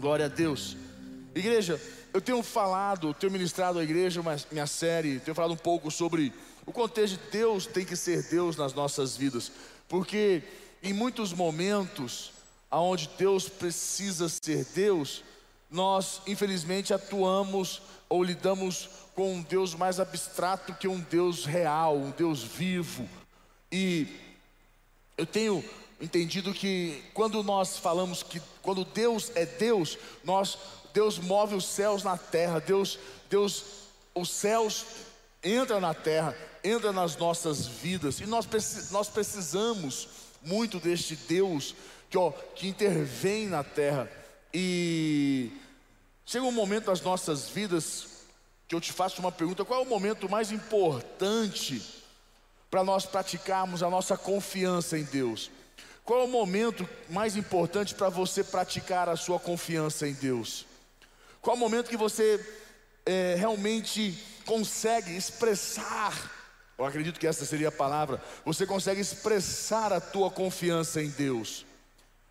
Glória a Deus. Igreja, eu tenho falado, tenho ministrado à igreja uma, minha série, tenho falado um pouco sobre o contexto de Deus tem que ser Deus nas nossas vidas, porque em muitos momentos aonde Deus precisa ser Deus, nós infelizmente atuamos ou lidamos com um Deus mais abstrato que um Deus real, um Deus vivo. E eu tenho entendido que quando nós falamos que quando Deus é Deus, nós Deus move os céus na terra, Deus Deus os céus entra na terra, entra nas nossas vidas e nós, nós precisamos muito deste Deus que, ó, que intervém na terra e Chega um momento das nossas vidas que eu te faço uma pergunta: qual é o momento mais importante para nós praticarmos a nossa confiança em Deus? Qual é o momento mais importante para você praticar a sua confiança em Deus? Qual é o momento que você é, realmente consegue expressar? Eu acredito que essa seria a palavra. Você consegue expressar a tua confiança em Deus?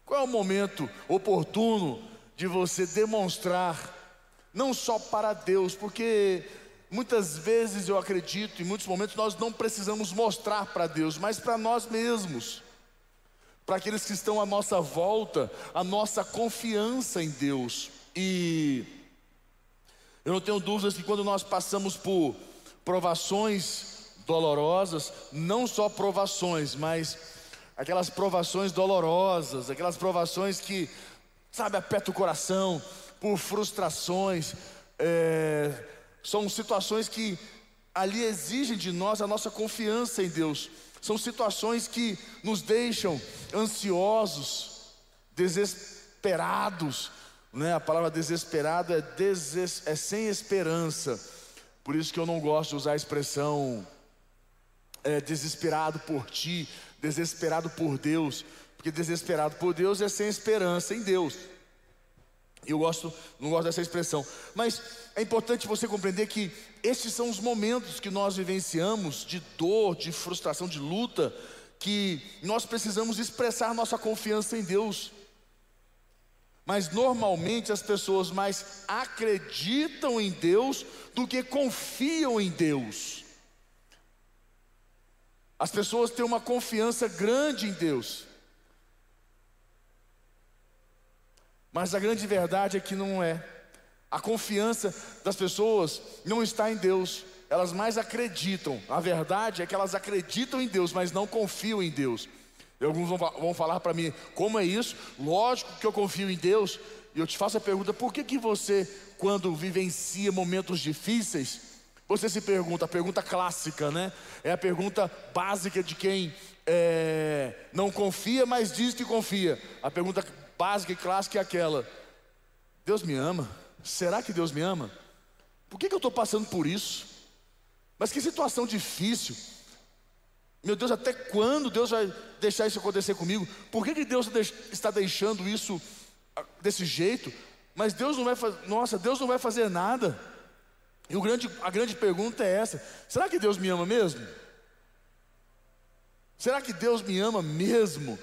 Qual é o momento oportuno de você demonstrar, não só para Deus, porque muitas vezes eu acredito, em muitos momentos nós não precisamos mostrar para Deus, mas para nós mesmos, para aqueles que estão à nossa volta, a nossa confiança em Deus. E eu não tenho dúvidas que quando nós passamos por provações dolorosas, não só provações, mas aquelas provações dolorosas, aquelas provações que sabe, aperta o coração, por frustrações, é, são situações que ali exigem de nós a nossa confiança em Deus, são situações que nos deixam ansiosos, desesperados, né? a palavra desesperado é, deses, é sem esperança, por isso que eu não gosto de usar a expressão é, desesperado por ti, desesperado por Deus, porque desesperado por Deus é sem esperança em Deus. Eu gosto, não gosto dessa expressão, mas é importante você compreender que estes são os momentos que nós vivenciamos de dor, de frustração, de luta, que nós precisamos expressar nossa confiança em Deus. Mas normalmente as pessoas mais acreditam em Deus do que confiam em Deus. As pessoas têm uma confiança grande em Deus, Mas a grande verdade é que não é. A confiança das pessoas não está em Deus, elas mais acreditam. A verdade é que elas acreditam em Deus, mas não confiam em Deus. E alguns vão falar para mim, como é isso? Lógico que eu confio em Deus. E eu te faço a pergunta: por que, que você, quando vivencia momentos difíceis, você se pergunta, a pergunta clássica, né? É a pergunta básica de quem é, não confia, mas diz que confia. A pergunta básica e clássica é aquela: Deus me ama? Será que Deus me ama? Por que, que eu estou passando por isso? Mas que situação difícil. Meu Deus, até quando Deus vai deixar isso acontecer comigo? Por que, que Deus está deixando isso ah, desse jeito? Mas Deus não vai fazer, nossa, Deus não vai fazer nada. E o grande, a grande pergunta é essa: será que Deus me ama mesmo? Será que Deus me ama mesmo?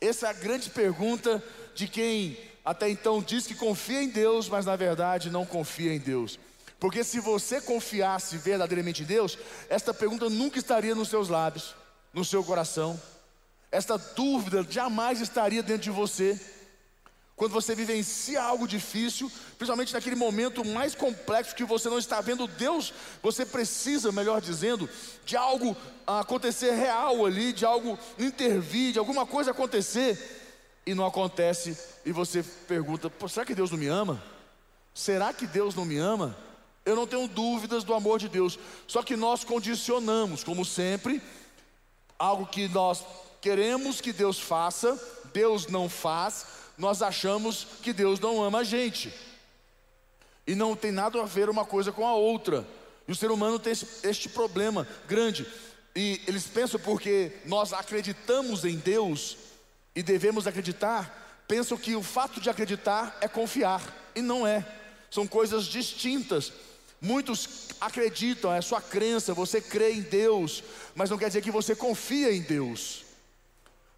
Essa é a grande pergunta de quem até então diz que confia em Deus, mas na verdade não confia em Deus. Porque se você confiasse verdadeiramente em Deus, esta pergunta nunca estaria nos seus lábios, no seu coração. Esta dúvida jamais estaria dentro de você. Quando você vivencia algo difícil, principalmente naquele momento mais complexo que você não está vendo Deus, você precisa, melhor dizendo, de algo acontecer real ali, de algo intervir, de alguma coisa acontecer e não acontece, e você pergunta: será que Deus não me ama? Será que Deus não me ama? Eu não tenho dúvidas do amor de Deus, só que nós condicionamos, como sempre, algo que nós queremos que Deus faça, Deus não faz, nós achamos que Deus não ama a gente, e não tem nada a ver uma coisa com a outra, e o ser humano tem este problema grande, e eles pensam porque nós acreditamos em Deus, e devemos acreditar, pensam que o fato de acreditar é confiar, e não é, são coisas distintas. Muitos acreditam, é sua crença, você crê em Deus, mas não quer dizer que você confia em Deus.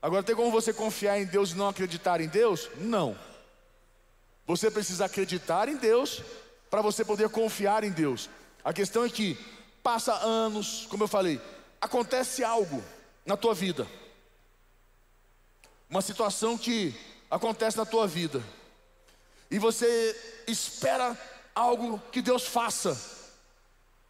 Agora, tem como você confiar em Deus e não acreditar em Deus? Não. Você precisa acreditar em Deus para você poder confiar em Deus. A questão é que passa anos, como eu falei, acontece algo na tua vida. Uma situação que acontece na tua vida. E você espera algo que Deus faça.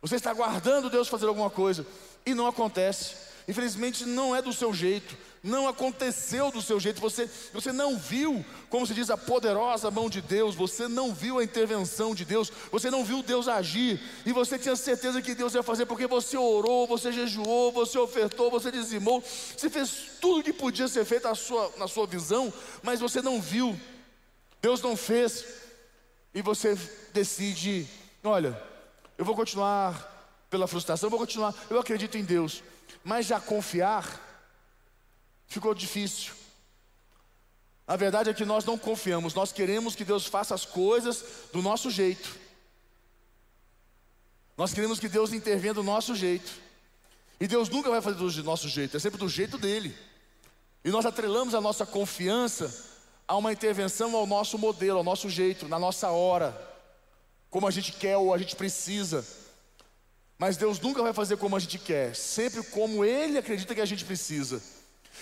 Você está aguardando Deus fazer alguma coisa e não acontece. Infelizmente não é do seu jeito, não aconteceu do seu jeito, você, você não viu, como se diz, a poderosa mão de Deus, você não viu a intervenção de Deus, você não viu Deus agir, e você tinha certeza que Deus ia fazer, porque você orou, você jejuou, você ofertou, você dizimou, você fez tudo que podia ser feito na sua, na sua visão, mas você não viu, Deus não fez, e você decide: olha, eu vou continuar pela frustração, eu vou continuar, eu acredito em Deus, mas já confiar ficou difícil. A verdade é que nós não confiamos, nós queremos que Deus faça as coisas do nosso jeito. Nós queremos que Deus intervenha do nosso jeito. E Deus nunca vai fazer do nosso jeito, é sempre do jeito dele. E nós atrelamos a nossa confiança a uma intervenção ao nosso modelo, ao nosso jeito, na nossa hora, como a gente quer ou a gente precisa. Mas Deus nunca vai fazer como a gente quer, sempre como Ele acredita que a gente precisa.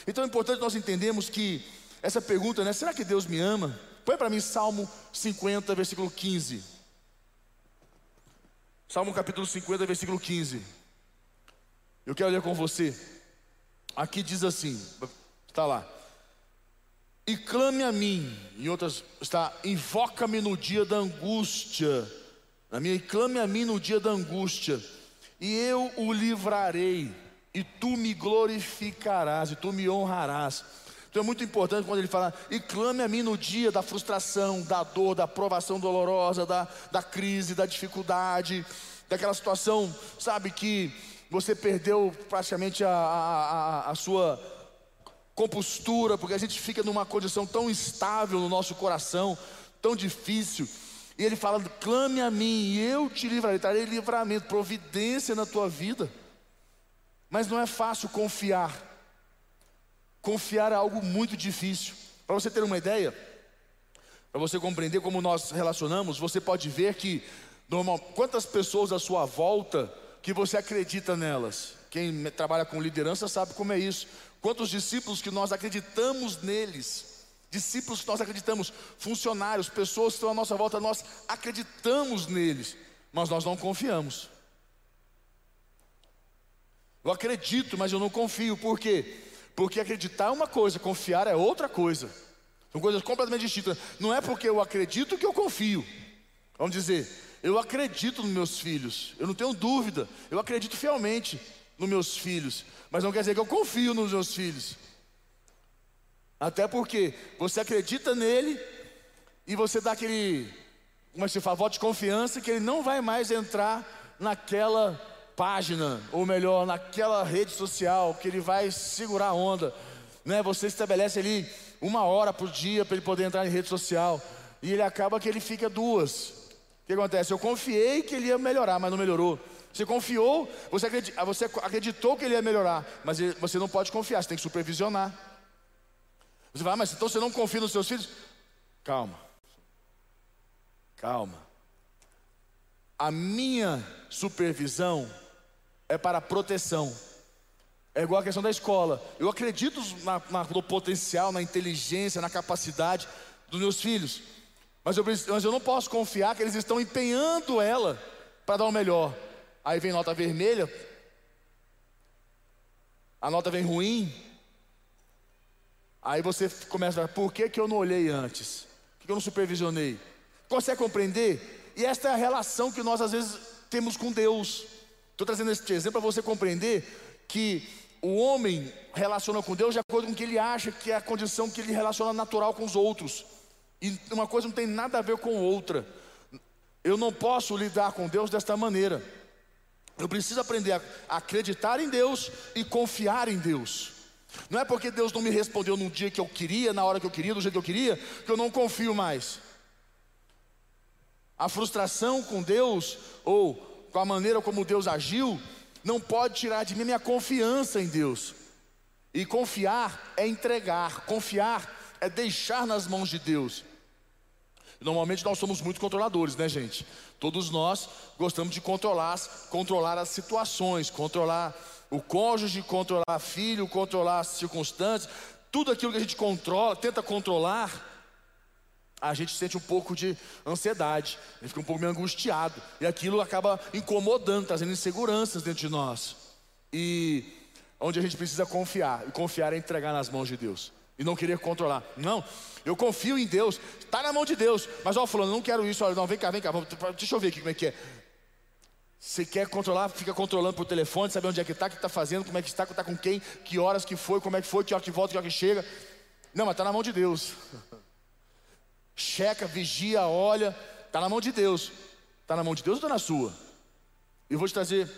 Então é importante nós entendermos que essa pergunta, né? Será que Deus me ama? Põe para mim Salmo 50, versículo 15. Salmo capítulo 50, versículo 15. Eu quero ler com você. Aqui diz assim, está lá. E clame a mim, em outras está, invoca-me no dia da angústia. Na minha, e clame a mim no dia da angústia, e eu o livrarei e tu me glorificarás, e tu me honrarás. Então é muito importante quando ele fala, e clame a mim no dia da frustração, da dor, da provação dolorosa, da, da crise, da dificuldade, daquela situação, sabe, que você perdeu praticamente a, a, a sua compostura, porque a gente fica numa condição tão instável no nosso coração, tão difícil. E ele fala: clame a mim, e eu te livrarei, trarei livramento, providência na tua vida. Mas não é fácil confiar. Confiar é algo muito difícil. Para você ter uma ideia, para você compreender como nós relacionamos, você pode ver que normal, quantas pessoas à sua volta que você acredita nelas. Quem trabalha com liderança sabe como é isso. Quantos discípulos que nós acreditamos neles. Discípulos que nós acreditamos, funcionários, pessoas que estão à nossa volta, nós acreditamos neles, mas nós não confiamos. Eu acredito, mas eu não confio. Por quê? Porque acreditar é uma coisa, confiar é outra coisa. São coisas completamente distintas. Não é porque eu acredito que eu confio. Vamos dizer, eu acredito nos meus filhos. Eu não tenho dúvida. Eu acredito fielmente nos meus filhos. Mas não quer dizer que eu confio nos meus filhos. Até porque você acredita nele e você dá aquele, como é se fala, voto de confiança que ele não vai mais entrar naquela página, ou melhor, naquela rede social que ele vai segurar a onda. Né? Você estabelece ali uma hora por dia para ele poder entrar em rede social. E ele acaba que ele fica duas. O que acontece? Eu confiei que ele ia melhorar, mas não melhorou. Você confiou, você acreditou, você acreditou que ele ia melhorar, mas você não pode confiar, você tem que supervisionar. Você vai, ah, mas então você não confia nos seus filhos? Calma. Calma. A minha supervisão é para proteção. É igual a questão da escola. Eu acredito na, na, no potencial, na inteligência, na capacidade dos meus filhos. Mas eu, mas eu não posso confiar que eles estão empenhando ela para dar o melhor. Aí vem nota vermelha, a nota vem ruim. Aí você começa a por que, que eu não olhei antes? Por que eu não supervisionei? Consegue compreender? E esta é a relação que nós às vezes temos com Deus. Estou trazendo esse exemplo para você compreender que o homem relaciona com Deus de acordo com o que ele acha que é a condição que ele relaciona natural com os outros. E uma coisa não tem nada a ver com outra. Eu não posso lidar com Deus desta maneira. Eu preciso aprender a acreditar em Deus e confiar em Deus. Não é porque Deus não me respondeu no dia que eu queria, na hora que eu queria, do jeito que eu queria, que eu não confio mais. A frustração com Deus ou com a maneira como Deus agiu, não pode tirar de mim minha confiança em Deus. E confiar é entregar, confiar é deixar nas mãos de Deus. Normalmente nós somos muito controladores, né, gente? Todos nós gostamos de controlar, controlar as situações, controlar o cônjuge, controlar filho, controlar as circunstâncias, tudo aquilo que a gente controla, tenta controlar, a gente sente um pouco de ansiedade, a gente fica um pouco meio angustiado, e aquilo acaba incomodando, trazendo inseguranças dentro de nós. E onde a gente precisa confiar, e confiar é entregar nas mãos de Deus, e não querer controlar. Não, eu confio em Deus, está na mão de Deus, mas ó, falando, não quero isso, olha, não, vem cá, vem cá, deixa eu ver aqui como é que é. Você quer controlar, fica controlando por telefone, saber onde é que está, o que está fazendo, como é que está, está com quem, que horas que foi, como é que foi, que hora que volta, que hora que chega. Não, mas está na mão de Deus. Checa, vigia, olha, está na mão de Deus. Está na mão de Deus ou está na sua? E vou te trazer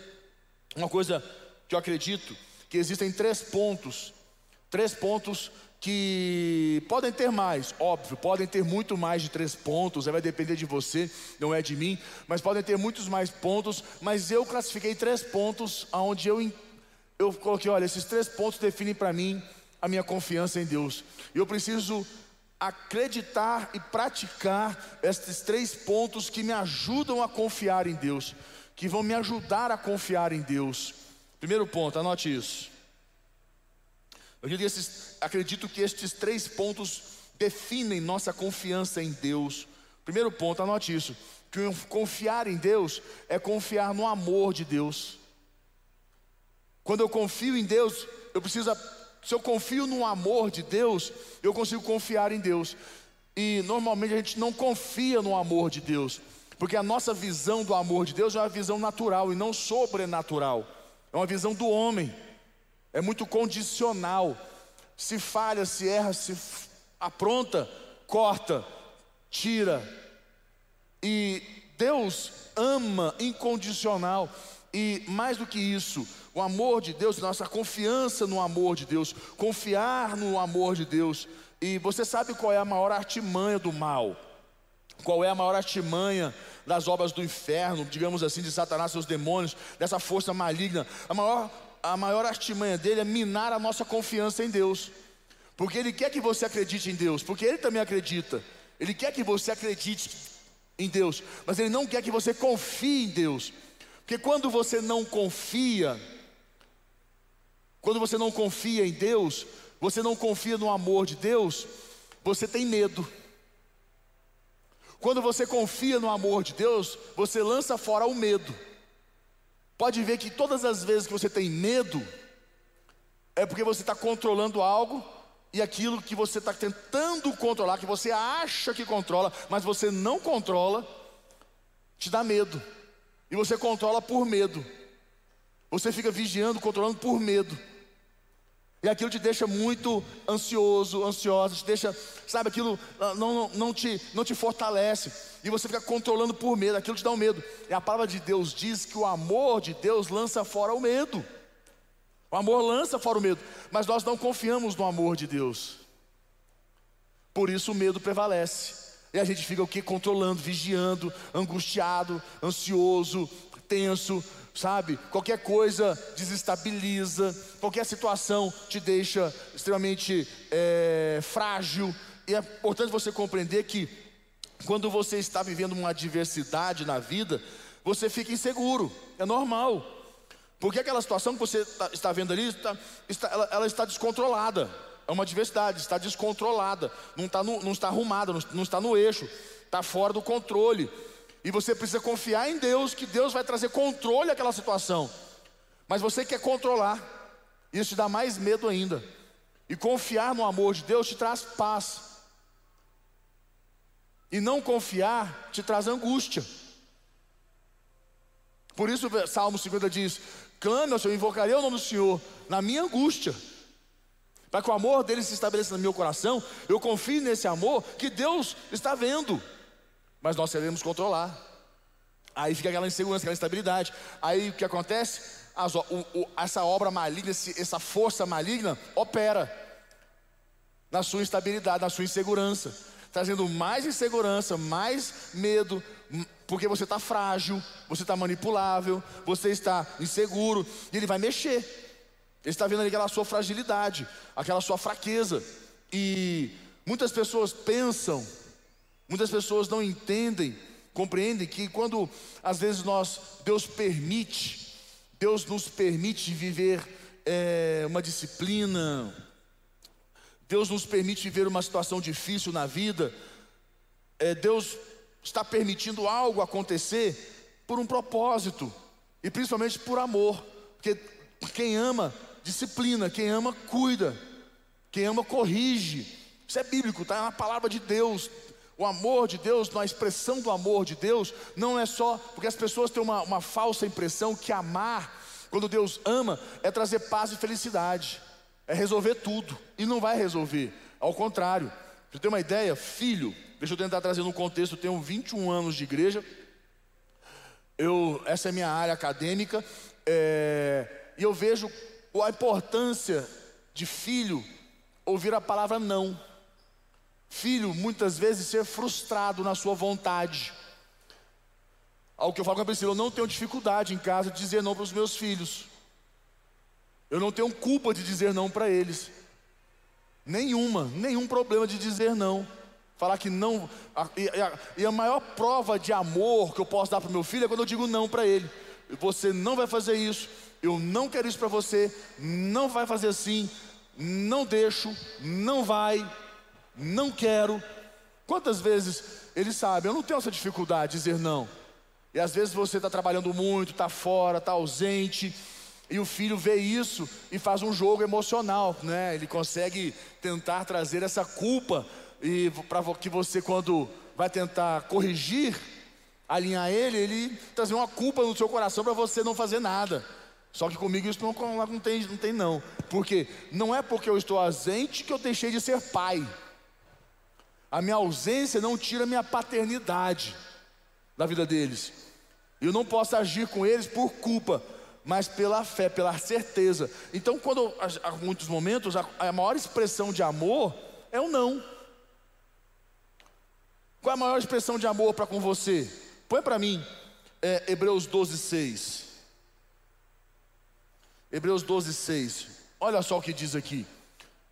uma coisa que eu acredito que existem três pontos, três pontos que podem ter mais, óbvio, podem ter muito mais de três pontos, vai depender de você, não é de mim, mas podem ter muitos mais pontos, mas eu classifiquei três pontos onde eu, eu coloquei, olha, esses três pontos definem para mim a minha confiança em Deus. Eu preciso acreditar e praticar esses três pontos que me ajudam a confiar em Deus, que vão me ajudar a confiar em Deus. Primeiro ponto, anote isso. Eu esses, acredito que estes três pontos definem nossa confiança em Deus. Primeiro ponto, anote isso: que confiar em Deus é confiar no amor de Deus. Quando eu confio em Deus, eu preciso, se eu confio no amor de Deus, eu consigo confiar em Deus. E normalmente a gente não confia no amor de Deus, porque a nossa visão do amor de Deus é uma visão natural e não sobrenatural, é uma visão do homem é muito condicional. Se falha, se erra, se apronta, corta, tira. E Deus ama incondicional. E mais do que isso, o amor de Deus, nossa confiança no amor de Deus, confiar no amor de Deus. E você sabe qual é a maior artimanha do mal? Qual é a maior artimanha das obras do inferno, digamos assim, de Satanás, seus demônios, dessa força maligna? A maior a maior artimanha dele é minar a nossa confiança em Deus. Porque ele quer que você acredite em Deus, porque ele também acredita. Ele quer que você acredite em Deus, mas ele não quer que você confie em Deus. Porque quando você não confia, quando você não confia em Deus, você não confia no amor de Deus, você tem medo. Quando você confia no amor de Deus, você lança fora o medo. Pode ver que todas as vezes que você tem medo, é porque você está controlando algo e aquilo que você está tentando controlar, que você acha que controla, mas você não controla, te dá medo. E você controla por medo. Você fica vigiando, controlando por medo. E aquilo te deixa muito ansioso, ansiosa, te deixa, sabe, aquilo ah, não, não, não, te, não te fortalece. E você fica controlando por medo, aquilo te dá um medo. E a palavra de Deus diz que o amor de Deus lança fora o medo. O amor lança fora o medo, mas nós não confiamos no amor de Deus. Por isso o medo prevalece. E a gente fica o que? Controlando, vigiando, angustiado, ansioso, tenso, sabe? Qualquer coisa desestabiliza, qualquer situação te deixa extremamente é, frágil. E é importante você compreender que quando você está vivendo uma adversidade na vida, você fica inseguro, é normal. Porque aquela situação que você tá, está vendo ali, está, está, ela, ela, está descontrolada. É uma adversidade, está descontrolada, não está, no, não está arrumada, não, está no eixo, está fora do controle. E você precisa confiar em Deus, que Deus vai trazer controle àquela situação. Mas você quer controlar, isso te dá mais medo ainda. E confiar no amor de Deus te traz paz. E não confiar te traz angústia. Por isso Salmo 50 diz: Clame ao Senhor, invocarei o nome do Senhor na minha angústia. Para que o amor dele se estabeleça no meu coração, eu confio nesse amor que Deus está vendo mas nós queremos controlar. Aí fica aquela insegurança, aquela instabilidade. Aí o que acontece? As, o, o, essa obra maligna, essa força maligna opera na sua instabilidade, na sua insegurança, trazendo mais insegurança, mais medo, porque você está frágil, você está manipulável, você está inseguro, e ele vai mexer. Ele está vendo ali aquela sua fragilidade, aquela sua fraqueza. E muitas pessoas pensam Muitas pessoas não entendem, compreendem que quando às vezes nós, Deus permite, Deus nos permite viver é, uma disciplina, Deus nos permite viver uma situação difícil na vida, é, Deus está permitindo algo acontecer por um propósito, e principalmente por amor, porque quem ama, disciplina, quem ama, cuida, quem ama, corrige. Isso é bíblico, está na palavra de Deus. O amor de Deus, na expressão do amor de Deus, não é só porque as pessoas têm uma, uma falsa impressão que amar, quando Deus ama, é trazer paz e felicidade, é resolver tudo, e não vai resolver, ao contrário. Pra você ter uma ideia, filho, deixa eu tentar trazer no contexto, eu tenho 21 anos de igreja, eu, essa é minha área acadêmica, é, e eu vejo a importância de filho ouvir a palavra não. Filho, muitas vezes, ser frustrado na sua vontade. Ao que eu falo com a Priscila, eu não tenho dificuldade em casa de dizer não para os meus filhos. Eu não tenho culpa de dizer não para eles. Nenhuma, nenhum problema de dizer não. Falar que não. e, a, e a maior prova de amor que eu posso dar para o meu filho é quando eu digo não para ele. Você não vai fazer isso, eu não quero isso para você, não vai fazer assim, não deixo, não vai, não quero. Quantas vezes ele sabe, eu não tenho essa dificuldade de dizer não. E às vezes você está trabalhando muito, está fora, está ausente, e o filho vê isso e faz um jogo emocional, né? Ele consegue tentar trazer essa culpa e para que você quando vai tentar corrigir, alinhar ele, ele trazer uma culpa no seu coração para você não fazer nada. Só que comigo isso não, não, tem, não tem não. Porque não é porque eu estou ausente que eu deixei de ser pai. A minha ausência não tira a minha paternidade da vida deles. Eu não posso agir com eles por culpa, mas pela fé, pela certeza. Então, quando há muitos momentos, a, a maior expressão de amor é o não. Qual é a maior expressão de amor para com você? Põe para mim, é, Hebreus 12, 6. Hebreus 12, 6. Olha só o que diz aqui.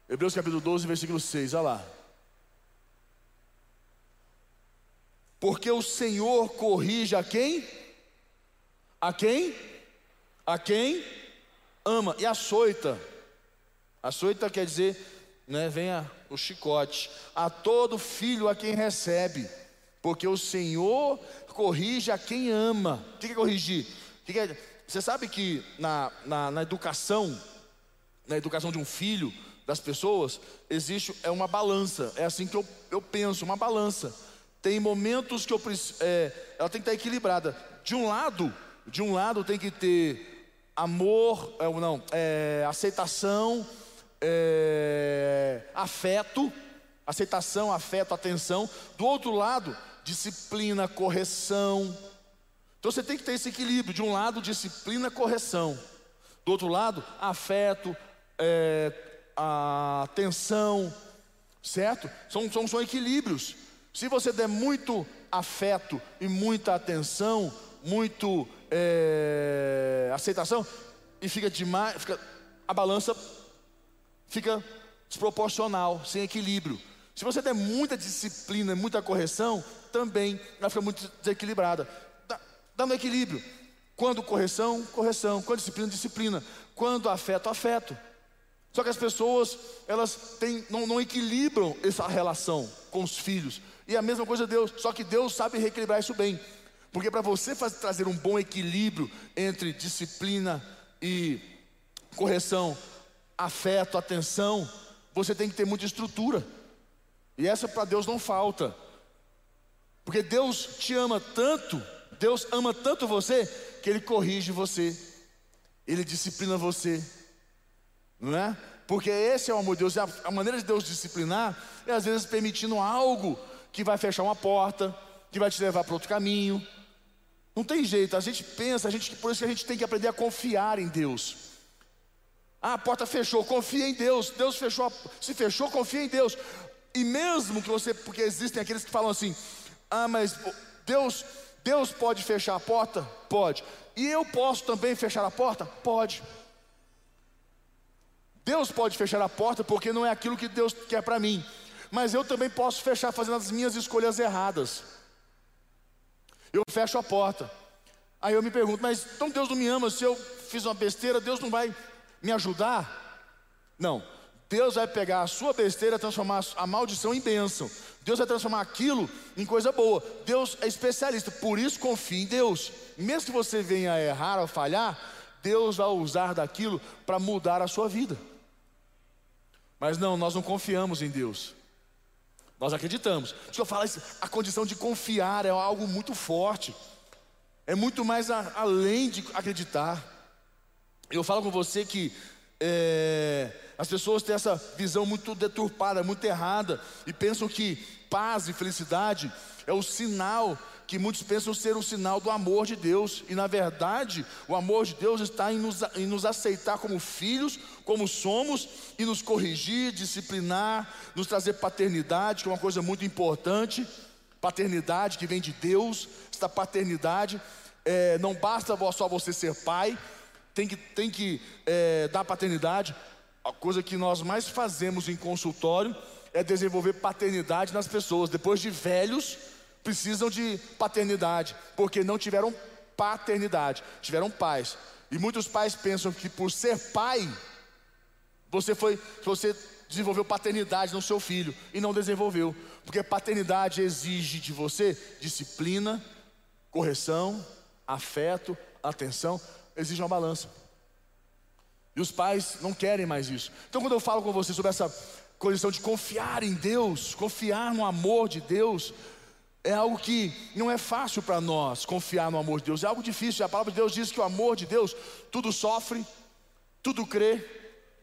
Hebreus capítulo 12, versículo 6. Olha lá. Porque o Senhor corrige a quem? A quem? A quem ama. E açoita. Açoita quer dizer, né, venha o chicote. A todo filho a quem recebe. Porque o Senhor corrige a quem ama. O que é corrigir? O que é você sabe que na, na, na, educação, na educação de um filho, das pessoas, existe é uma balança. É assim que eu, eu penso, uma balança. Tem momentos que eu é, ela tem que estar equilibrada. De um lado, de um lado tem que ter amor, é, não, é, aceitação, é, afeto, aceitação, afeto, atenção. Do outro lado, disciplina, correção então você tem que ter esse equilíbrio: de um lado, disciplina, correção, do outro lado, afeto, é, atenção, certo? São, são, são equilíbrios. Se você der muito afeto e muita atenção, muito é, aceitação, e fica demais, fica, a balança fica desproporcional, sem equilíbrio. Se você der muita disciplina, muita correção, também vai ficar muito desequilibrada dando equilíbrio. Quando correção, correção. Quando disciplina, disciplina. Quando afeto, afeto. Só que as pessoas, elas têm, não, não equilibram essa relação com os filhos. E a mesma coisa Deus, só que Deus sabe reequilibrar isso bem. Porque para você fazer, trazer um bom equilíbrio entre disciplina e correção, afeto, atenção, você tem que ter muita estrutura. E essa para Deus não falta. Porque Deus te ama tanto Deus ama tanto você que Ele corrige você, Ele disciplina você, não é? Porque esse é o amor de Deus. A maneira de Deus disciplinar é às vezes permitindo algo que vai fechar uma porta, que vai te levar para outro caminho. Não tem jeito, a gente pensa, a gente, por isso que a gente tem que aprender a confiar em Deus. Ah, a porta fechou, confia em Deus. Deus fechou, se fechou, confia em Deus. E mesmo que você, porque existem aqueles que falam assim: "Ah, mas Deus Deus pode fechar a porta? Pode. E eu posso também fechar a porta? Pode. Deus pode fechar a porta porque não é aquilo que Deus quer para mim. mas eu também posso fechar fazendo as minhas escolhas erradas. Eu fecho a porta. Aí eu me pergunto, mas então Deus não me ama? Se eu fiz uma besteira, Deus não vai me ajudar? Não. Deus vai pegar a sua besteira transformar a maldição em bênção. Deus vai transformar aquilo em coisa boa. Deus é especialista, por isso confie em Deus. Mesmo que você venha a errar ou falhar, Deus vai usar daquilo para mudar a sua vida. Mas não, nós não confiamos em Deus. Nós acreditamos. Eu falo a condição de confiar é algo muito forte. É muito mais a, além de acreditar. Eu falo com você que é, as pessoas têm essa visão muito deturpada, muito errada, e pensam que paz e felicidade é o sinal que muitos pensam ser o sinal do amor de Deus, e na verdade, o amor de Deus está em nos, em nos aceitar como filhos, como somos, e nos corrigir, disciplinar, nos trazer paternidade, que é uma coisa muito importante. Paternidade que vem de Deus, esta paternidade, é, não basta só você ser pai, tem que, tem que é, dar paternidade. A coisa que nós mais fazemos em consultório é desenvolver paternidade nas pessoas. Depois de velhos, precisam de paternidade, porque não tiveram paternidade, tiveram pais. E muitos pais pensam que por ser pai, você foi, você desenvolveu paternidade no seu filho e não desenvolveu, porque paternidade exige de você disciplina, correção, afeto, atenção, exige uma balança. E os pais não querem mais isso. Então, quando eu falo com você sobre essa condição de confiar em Deus, confiar no amor de Deus, é algo que não é fácil para nós confiar no amor de Deus, é algo difícil. A palavra de Deus diz que o amor de Deus tudo sofre, tudo crê,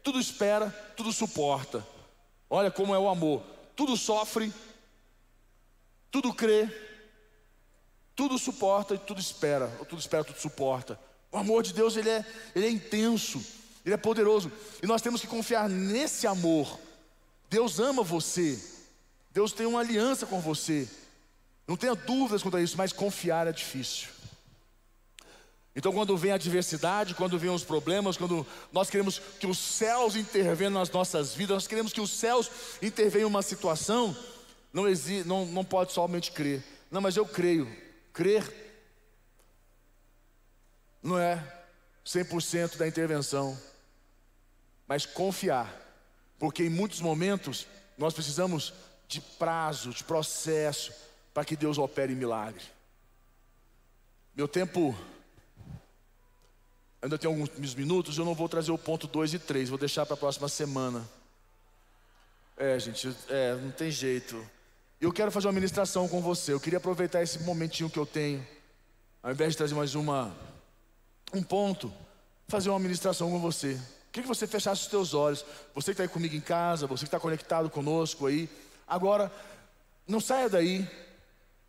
tudo espera, tudo suporta. Olha como é o amor: tudo sofre, tudo crê, tudo suporta e tudo espera, ou tudo espera, tudo suporta. O amor de Deus ele é, ele é intenso, ele é poderoso, e nós temos que confiar nesse amor. Deus ama você, Deus tem uma aliança com você. Não tenha dúvidas quanto a isso, mas confiar é difícil. Então, quando vem a adversidade, quando vem os problemas, quando nós queremos que os céus intervenham nas nossas vidas, nós queremos que os céus intervenham em uma situação, não, existe, não, não pode somente crer. Não, mas eu creio. Crer não é 100% da intervenção, mas confiar, porque em muitos momentos nós precisamos de prazo, de processo, para que Deus opere milagre. Meu tempo ainda tem alguns minutos, eu não vou trazer o ponto 2 e 3, vou deixar para a próxima semana. É, gente, é, não tem jeito. Eu quero fazer uma ministração com você. Eu queria aproveitar esse momentinho que eu tenho, ao invés de trazer mais uma um ponto, fazer uma ministração com você. Queria que você fechasse os teus olhos. Você que está aí comigo em casa, você que está conectado conosco aí. Agora, não saia daí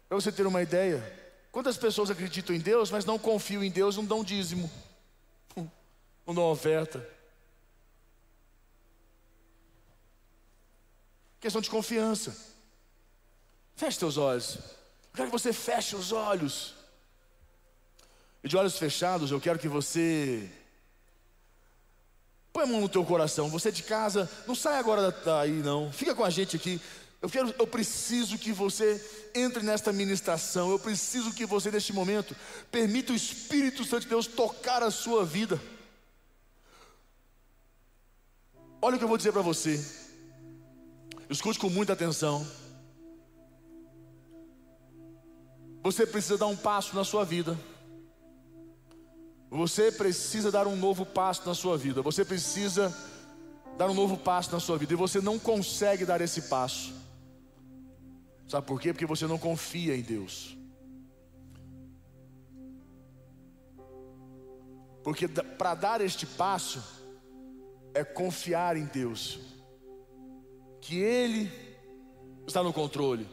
para você ter uma ideia, quantas pessoas acreditam em Deus, mas não confiam em Deus, não dão dízimo, não dão oferta. Questão de confiança. Feche seus olhos. Eu quero que você feche os olhos. E de olhos fechados, eu quero que você põe a mão no teu coração. Você de casa, não sai agora daí não. Fica com a gente aqui. Eu quero, eu preciso que você entre nesta ministração. Eu preciso que você neste momento permita o Espírito Santo de Deus tocar a sua vida. Olha o que eu vou dizer para você. Escute com muita atenção. Você precisa dar um passo na sua vida. Você precisa dar um novo passo na sua vida. Você precisa dar um novo passo na sua vida. E você não consegue dar esse passo. Sabe por quê? Porque você não confia em Deus. Porque para dar este passo é confiar em Deus, que Ele está no controle.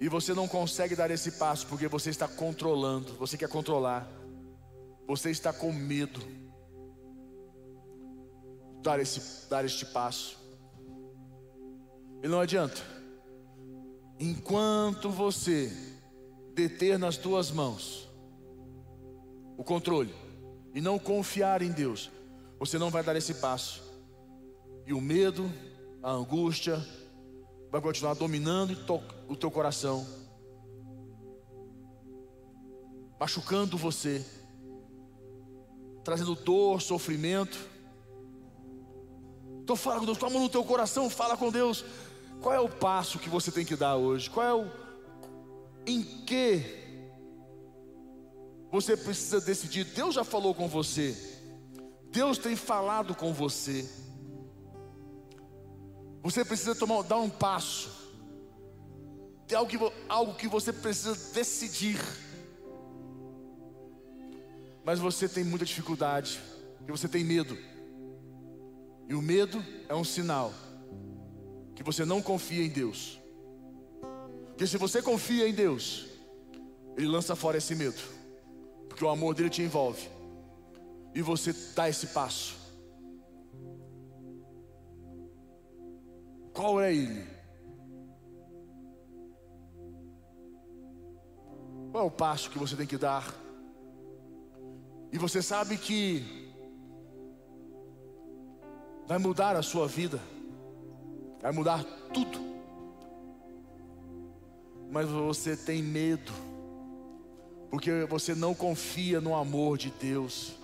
E você não consegue dar esse passo porque você está controlando, você quer controlar, você está com medo de dar, esse, dar este passo. E não adianta. Enquanto você deter nas tuas mãos o controle e não confiar em Deus, você não vai dar esse passo. E o medo, a angústia, vai continuar dominando o teu coração, machucando você, trazendo dor, sofrimento. Então fala com Deus, toma no teu coração, fala com Deus. Qual é o passo que você tem que dar hoje? Qual é o em que você precisa decidir? Deus já falou com você. Deus tem falado com você. Você precisa tomar, dar um passo. Tem algo que, algo que você precisa decidir. Mas você tem muita dificuldade, porque você tem medo. E o medo é um sinal que você não confia em Deus. Porque se você confia em Deus, Ele lança fora esse medo, porque o amor dele te envolve, e você dá esse passo. Qual é ele? Qual é o passo que você tem que dar? E você sabe que vai mudar a sua vida, vai mudar tudo. Mas você tem medo, porque você não confia no amor de Deus.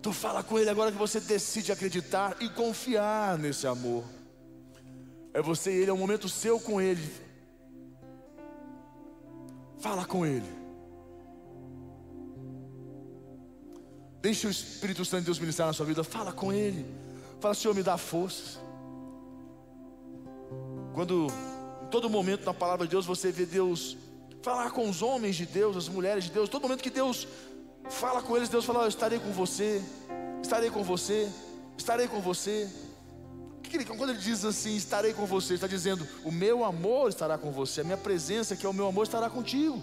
Tu fala com Ele agora que você decide acreditar e confiar nesse amor. É você e Ele, é um momento seu com Ele. Fala com Ele. Deixa o Espírito Santo de Deus ministrar na sua vida. Fala com Ele. Fala, Senhor, me dá forças. Quando em todo momento na palavra de Deus você vê Deus falar com os homens de Deus, as mulheres de Deus, todo momento que Deus Fala com eles, Deus fala: Eu estarei com você, estarei com você, estarei com você. Quando ele diz assim, estarei com você, está dizendo: O meu amor estará com você, a minha presença, que é o meu amor, estará contigo.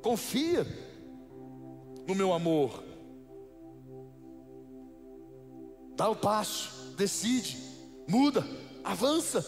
Confia no meu amor. Dá o passo, decide, muda, avança.